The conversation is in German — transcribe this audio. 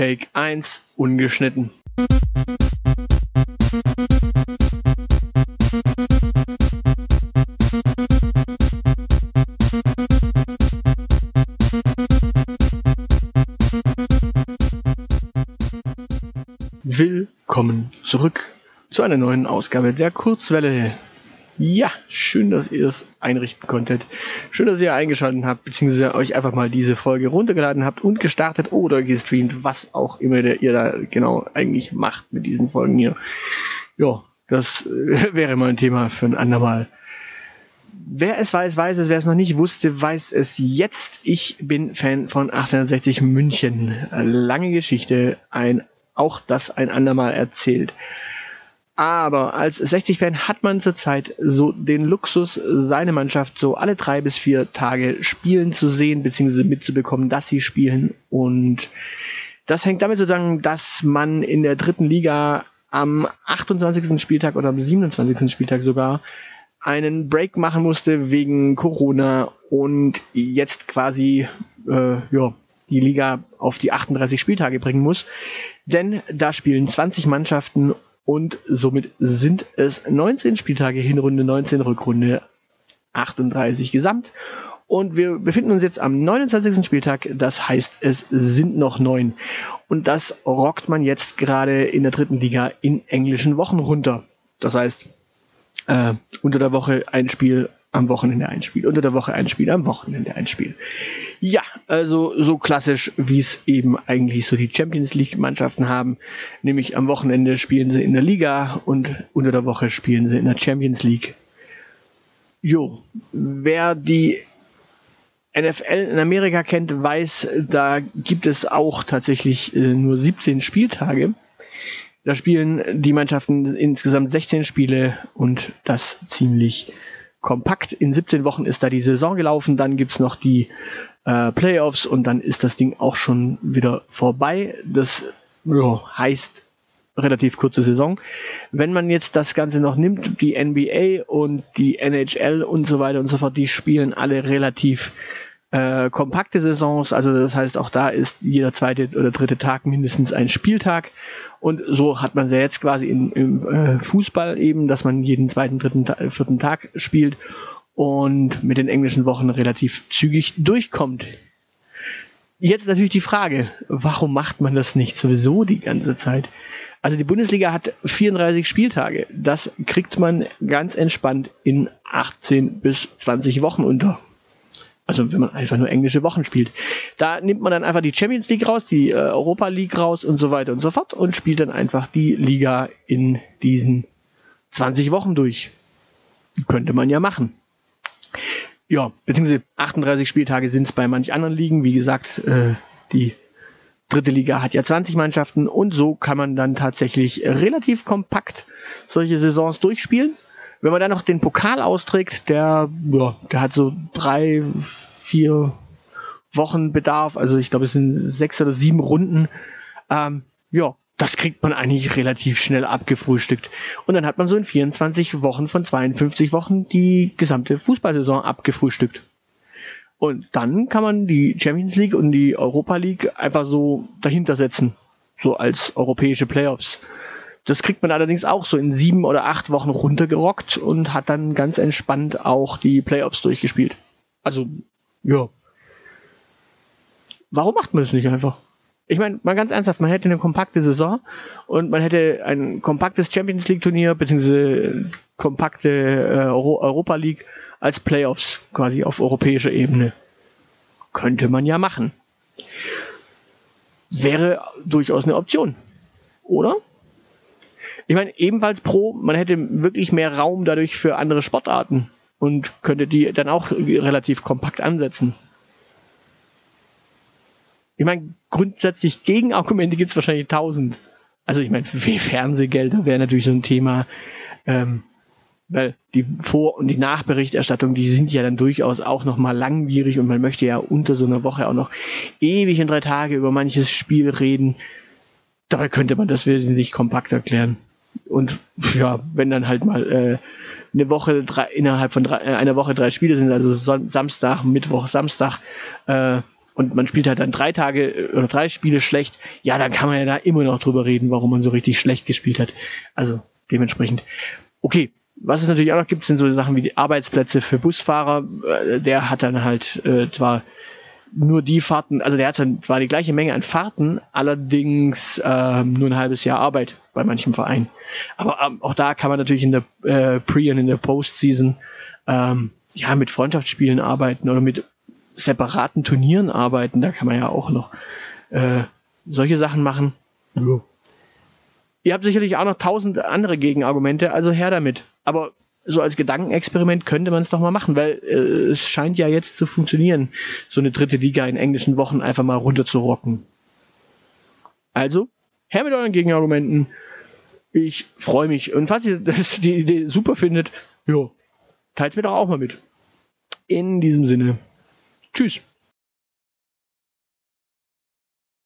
Take 1 ungeschnitten. Willkommen zurück zu einer neuen Ausgabe der Kurzwelle. Ja, schön, dass ihr es einrichten konntet. Schön, dass ihr eingeschaltet habt, beziehungsweise euch einfach mal diese Folge runtergeladen habt und gestartet oder gestreamt, was auch immer ihr da genau eigentlich macht mit diesen Folgen hier. Ja, das äh, wäre mal ein Thema für ein andermal. Wer es weiß, weiß es. Wer es noch nicht wusste, weiß es jetzt. Ich bin Fan von 1860 München. Lange Geschichte, ein, auch das ein andermal erzählt. Aber als 60-Fan hat man zurzeit so den Luxus, seine Mannschaft so alle drei bis vier Tage spielen zu sehen, beziehungsweise mitzubekommen, dass sie spielen. Und das hängt damit zusammen, dass man in der dritten Liga am 28. Spieltag oder am 27. Spieltag sogar einen Break machen musste wegen Corona und jetzt quasi äh, ja, die Liga auf die 38 Spieltage bringen muss. Denn da spielen 20 Mannschaften und somit sind es 19 Spieltage, Hinrunde 19, Rückrunde 38 gesamt. Und wir befinden uns jetzt am 29. Spieltag, das heißt, es sind noch neun. Und das rockt man jetzt gerade in der dritten Liga in englischen Wochen runter. Das heißt, äh, unter der Woche ein Spiel, am Wochenende ein Spiel, unter der Woche ein Spiel, am Wochenende ein Spiel. Ja, also so klassisch, wie es eben eigentlich so die Champions League Mannschaften haben. Nämlich am Wochenende spielen sie in der Liga und unter der Woche spielen sie in der Champions League. Jo, wer die NFL in Amerika kennt, weiß, da gibt es auch tatsächlich äh, nur 17 Spieltage. Da spielen die Mannschaften insgesamt 16 Spiele und das ziemlich kompakt. In 17 Wochen ist da die Saison gelaufen, dann gibt's noch die äh, Playoffs und dann ist das Ding auch schon wieder vorbei. Das ja, heißt relativ kurze Saison. Wenn man jetzt das Ganze noch nimmt, die NBA und die NHL und so weiter und so fort, die spielen alle relativ äh, kompakte Saisons. Also das heißt, auch da ist jeder zweite oder dritte Tag mindestens ein Spieltag. Und so hat man es ja jetzt quasi in, im äh, Fußball eben, dass man jeden zweiten, dritten, vierten Tag spielt und mit den englischen Wochen relativ zügig durchkommt. Jetzt natürlich die Frage, warum macht man das nicht sowieso die ganze Zeit? Also die Bundesliga hat 34 Spieltage. Das kriegt man ganz entspannt in 18 bis 20 Wochen unter. Also wenn man einfach nur englische Wochen spielt. Da nimmt man dann einfach die Champions League raus, die äh, Europa League raus und so weiter und so fort und spielt dann einfach die Liga in diesen 20 Wochen durch. Könnte man ja machen. Ja, beziehungsweise 38 Spieltage sind es bei manch anderen Ligen. Wie gesagt, äh, die dritte Liga hat ja 20 Mannschaften und so kann man dann tatsächlich relativ kompakt solche Saisons durchspielen. Wenn man dann noch den Pokal austrägt, der, ja, der hat so drei, vier Wochen Bedarf. Also ich glaube, es sind sechs oder sieben Runden. Ähm, ja, das kriegt man eigentlich relativ schnell abgefrühstückt. Und dann hat man so in 24 Wochen von 52 Wochen die gesamte Fußballsaison abgefrühstückt. Und dann kann man die Champions League und die Europa League einfach so dahinter setzen. So als europäische Playoffs. Das kriegt man allerdings auch so in sieben oder acht Wochen runtergerockt und hat dann ganz entspannt auch die Playoffs durchgespielt. Also, ja. Warum macht man das nicht einfach? ich meine, mal ganz ernsthaft, man hätte eine kompakte Saison und man hätte ein kompaktes Champions League Turnier beziehungsweise kompakte äh, Euro Europa League als Playoffs quasi auf europäischer Ebene. Könnte man ja machen. Wäre durchaus eine Option. Oder? Ich meine, ebenfalls pro, man hätte wirklich mehr Raum dadurch für andere Sportarten und könnte die dann auch relativ kompakt ansetzen. Ich meine, grundsätzlich Gegenargumente gibt es wahrscheinlich tausend. Also ich meine, Fernsehgelder wäre natürlich so ein Thema, ähm, weil die Vor- und die Nachberichterstattung, die sind ja dann durchaus auch nochmal langwierig und man möchte ja unter so einer Woche auch noch ewig in drei Tage über manches Spiel reden. Dabei könnte man das wesentlich kompakt erklären. Und ja, wenn dann halt mal äh, eine Woche drei, innerhalb von drei, äh, einer Woche drei Spiele sind, also Son Samstag, Mittwoch, Samstag, äh, und man spielt halt dann drei Tage äh, oder drei Spiele schlecht, ja, dann kann man ja da immer noch drüber reden, warum man so richtig schlecht gespielt hat. Also dementsprechend. Okay, was es natürlich auch noch gibt, sind so Sachen wie die Arbeitsplätze für Busfahrer. Äh, der hat dann halt äh, zwar nur die Fahrten, also der hat dann zwar die gleiche Menge an Fahrten, allerdings ähm, nur ein halbes Jahr Arbeit bei manchem Verein. Aber ähm, auch da kann man natürlich in der äh, Pre- und in der Postseason ähm, ja mit Freundschaftsspielen arbeiten oder mit separaten Turnieren arbeiten. Da kann man ja auch noch äh, solche Sachen machen. Ja. Ihr habt sicherlich auch noch tausend andere Gegenargumente, also her damit. Aber so als Gedankenexperiment könnte man es doch mal machen, weil äh, es scheint ja jetzt zu funktionieren, so eine dritte Liga in englischen Wochen einfach mal runter zu rocken. Also, her mit euren Gegenargumenten. Ich freue mich. Und falls ihr das, die Idee super findet, teilt mir doch auch mal mit. In diesem Sinne, tschüss.